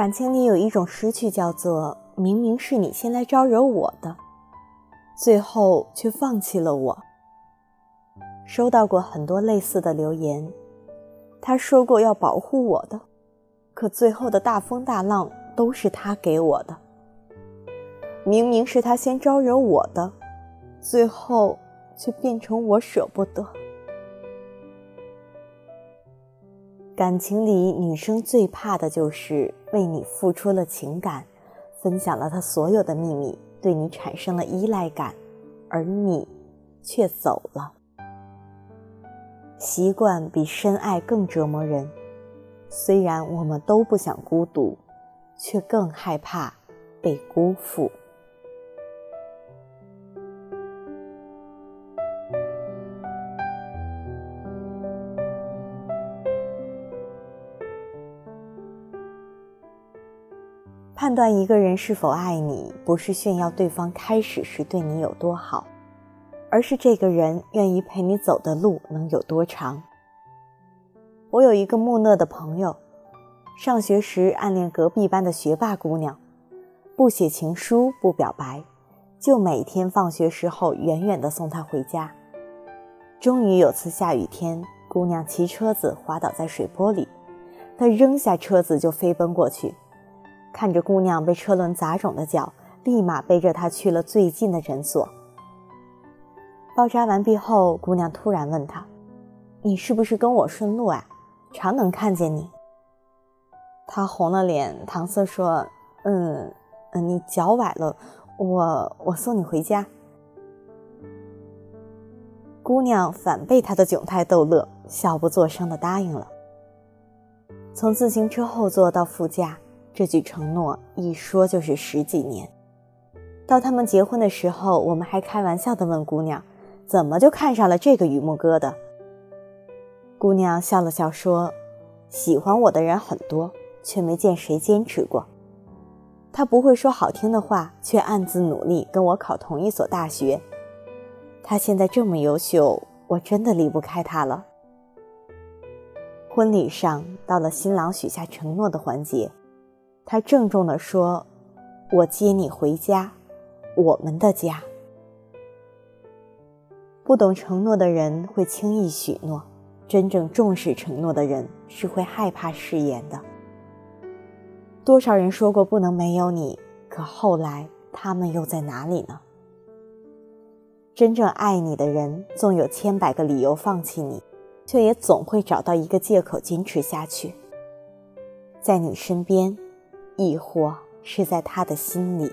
感情里有一种失去，叫做明明是你先来招惹我的，最后却放弃了我。收到过很多类似的留言，他说过要保护我的，可最后的大风大浪都是他给我的。明明是他先招惹我的，最后却变成我舍不得。感情里，女生最怕的就是为你付出了情感，分享了她所有的秘密，对你产生了依赖感，而你却走了。习惯比深爱更折磨人。虽然我们都不想孤独，却更害怕被辜负。判断一个人是否爱你，不是炫耀对方开始时对你有多好，而是这个人愿意陪你走的路能有多长。我有一个木讷的朋友，上学时暗恋隔壁班的学霸姑娘，不写情书，不表白，就每天放学时候远远地送她回家。终于有次下雨天，姑娘骑车子滑倒在水坡里，他扔下车子就飞奔过去。看着姑娘被车轮砸肿的脚，立马背着她去了最近的诊所。包扎完毕后，姑娘突然问他：“你是不是跟我顺路啊？常能看见你。”他红了脸，搪塞说：“嗯，嗯，你脚崴了，我我送你回家。”姑娘反被他的窘态逗乐，笑不作声的答应了。从自行车后座到副驾。这句承诺一说就是十几年，到他们结婚的时候，我们还开玩笑地问姑娘：“怎么就看上了这个榆木疙瘩？”姑娘笑了笑说：“喜欢我的人很多，却没见谁坚持过。他不会说好听的话，却暗自努力跟我考同一所大学。他现在这么优秀，我真的离不开他了。”婚礼上，到了新郎许下承诺的环节。他郑重地说：“我接你回家，我们的家。”不懂承诺的人会轻易许诺，真正重视承诺的人是会害怕誓言的。多少人说过不能没有你，可后来他们又在哪里呢？真正爱你的人，纵有千百个理由放弃你，却也总会找到一个借口坚持下去，在你身边。亦或是在他的心里。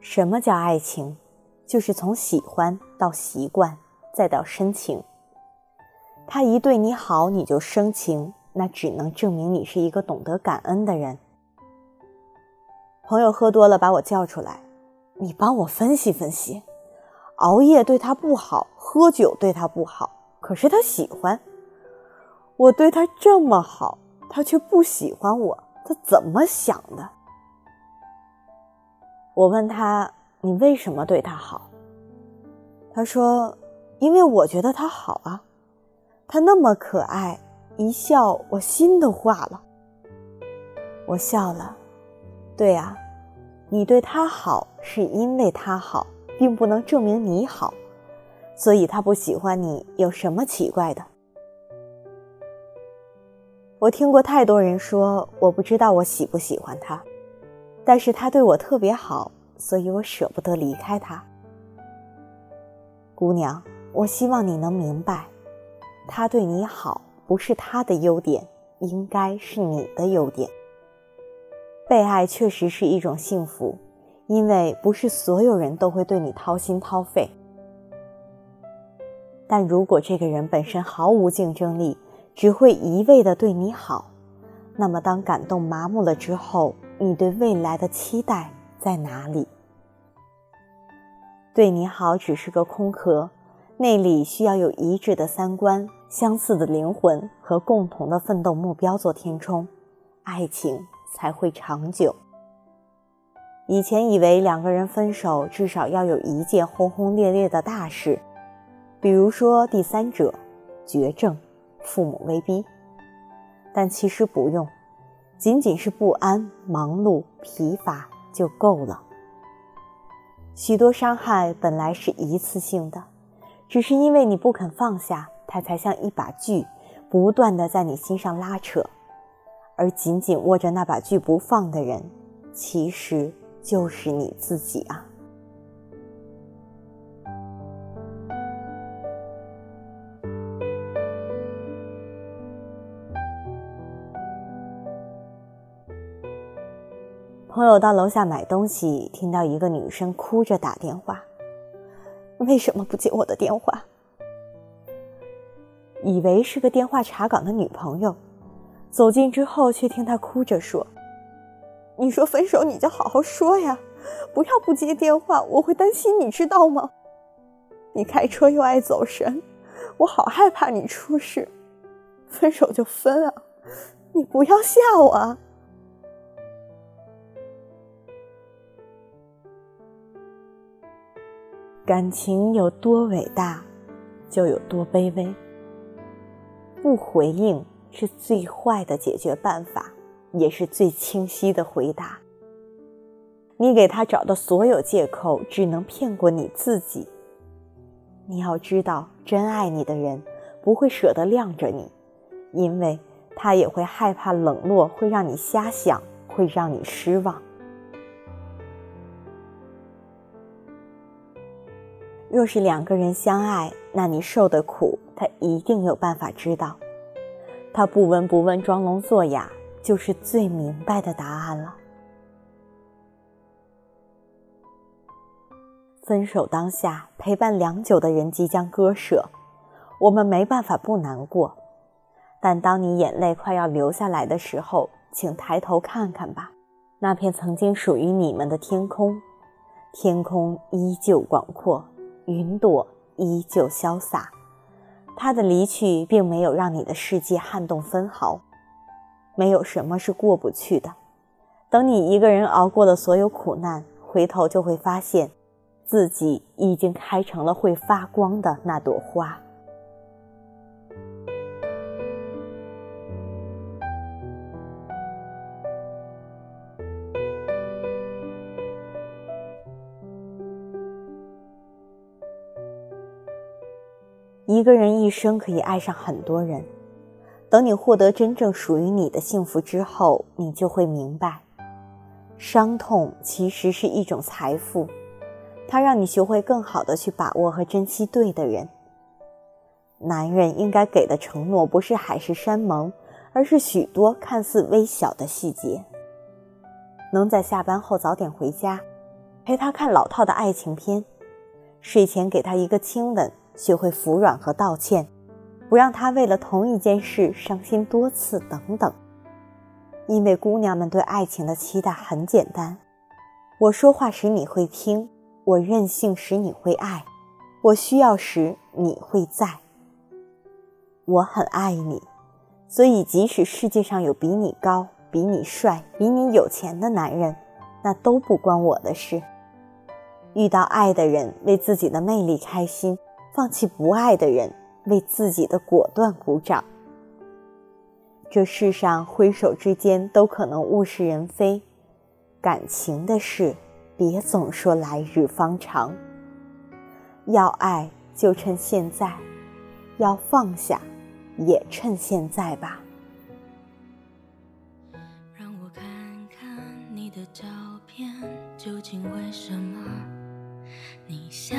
什么叫爱情？就是从喜欢到习惯，再到深情。他一对你好，你就生情。那只能证明你是一个懂得感恩的人。朋友喝多了，把我叫出来，你帮我分析分析，熬夜对他不好，喝酒对他不好，可是他喜欢我，对他这么好，他却不喜欢我，他怎么想的？我问他，你为什么对他好？他说，因为我觉得他好啊，他那么可爱。一笑，我心都化了。我笑了，对啊，你对他好是因为他好，并不能证明你好，所以他不喜欢你有什么奇怪的？我听过太多人说，我不知道我喜不喜欢他，但是他对我特别好，所以我舍不得离开他。姑娘，我希望你能明白，他对你好。不是他的优点，应该是你的优点。被爱确实是一种幸福，因为不是所有人都会对你掏心掏肺。但如果这个人本身毫无竞争力，只会一味的对你好，那么当感动麻木了之后，你对未来的期待在哪里？对你好只是个空壳，内里需要有一致的三观。相似的灵魂和共同的奋斗目标做填充，爱情才会长久。以前以为两个人分手至少要有一件轰轰烈烈的大事，比如说第三者、绝症、父母威逼，但其实不用，仅仅是不安、忙碌、疲乏就够了。许多伤害本来是一次性的，只是因为你不肯放下，它才像一把锯，不断的在你心上拉扯，而紧紧握着那把锯不放的人，其实。就是你自己啊！朋友到楼下买东西，听到一个女生哭着打电话：“为什么不接我的电话？”以为是个电话查岗的女朋友，走近之后，却听她哭着说。你说分手，你就好好说呀，不要不接电话，我会担心，你知道吗？你开车又爱走神，我好害怕你出事。分手就分啊，你不要吓我啊！感情有多伟大，就有多卑微。不回应是最坏的解决办法。也是最清晰的回答。你给他找的所有借口，只能骗过你自己。你要知道，真爱你的人不会舍得晾着你，因为他也会害怕冷落会让你瞎想，会让你失望。若是两个人相爱，那你受的苦，他一定有办法知道。他不闻不问，装聋作哑。就是最明白的答案了。分手当下，陪伴良久的人即将割舍，我们没办法不难过。但当你眼泪快要流下来的时候，请抬头看看吧，那片曾经属于你们的天空，天空依旧广阔，云朵依旧潇洒。他的离去，并没有让你的世界撼动分毫。没有什么是过不去的。等你一个人熬过了所有苦难，回头就会发现，自己已经开成了会发光的那朵花。一个人一生可以爱上很多人。等你获得真正属于你的幸福之后，你就会明白，伤痛其实是一种财富，它让你学会更好的去把握和珍惜对的人。男人应该给的承诺不是海誓山盟，而是许多看似微小的细节。能在下班后早点回家，陪他看老套的爱情片，睡前给他一个亲吻，学会服软和道歉。不让他为了同一件事伤心多次，等等。因为姑娘们对爱情的期待很简单：我说话时你会听，我任性时你会爱，我需要时你会在。我很爱你，所以即使世界上有比你高、比你帅、比你有钱的男人，那都不关我的事。遇到爱的人，为自己的魅力开心；放弃不爱的人。为自己的果断鼓掌。这世上挥手之间都可能物是人非，感情的事别总说来日方长。要爱就趁现在，要放下也趁现在吧。让我看看你的照片，究竟为什么你笑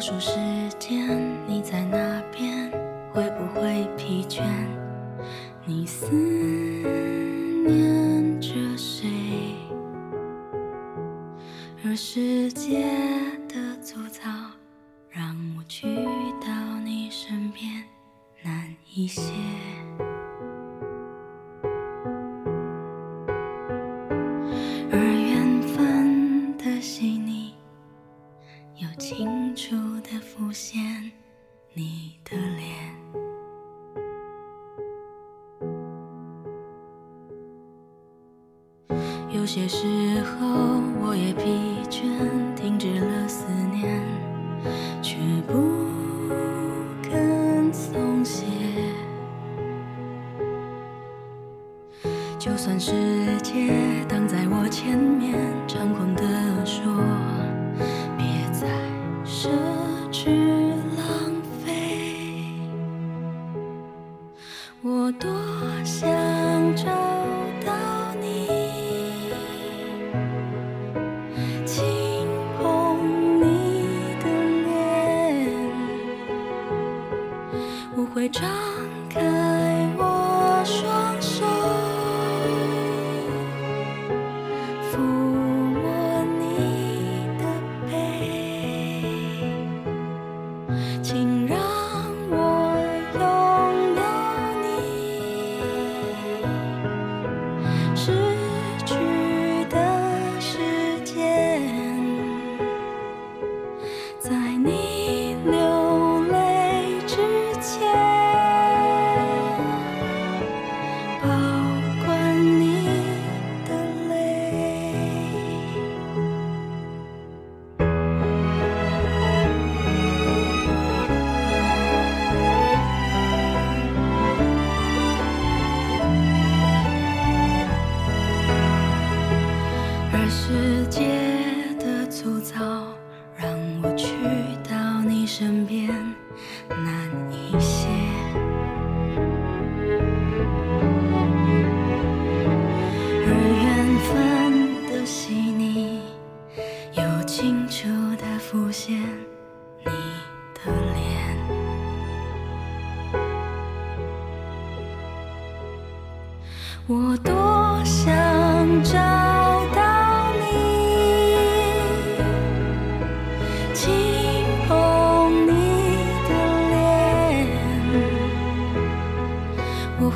数时间你在那边，会不会疲倦？你思念着谁？而世界的粗糙，让我去到你身边难一些。有些时候我也疲倦停止了思念却不肯松懈就算世界挡在我前面猖狂地说别再奢侈浪费我多想找为找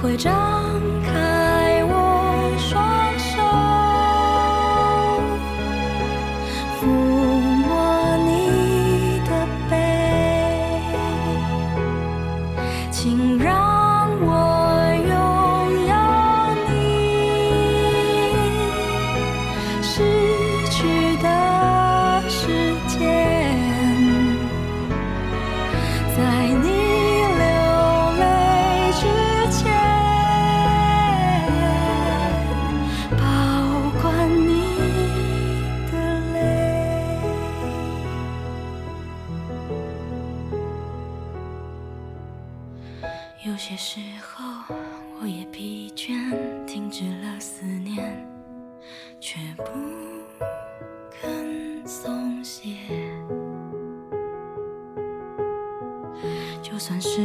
会照却不肯松懈。就算是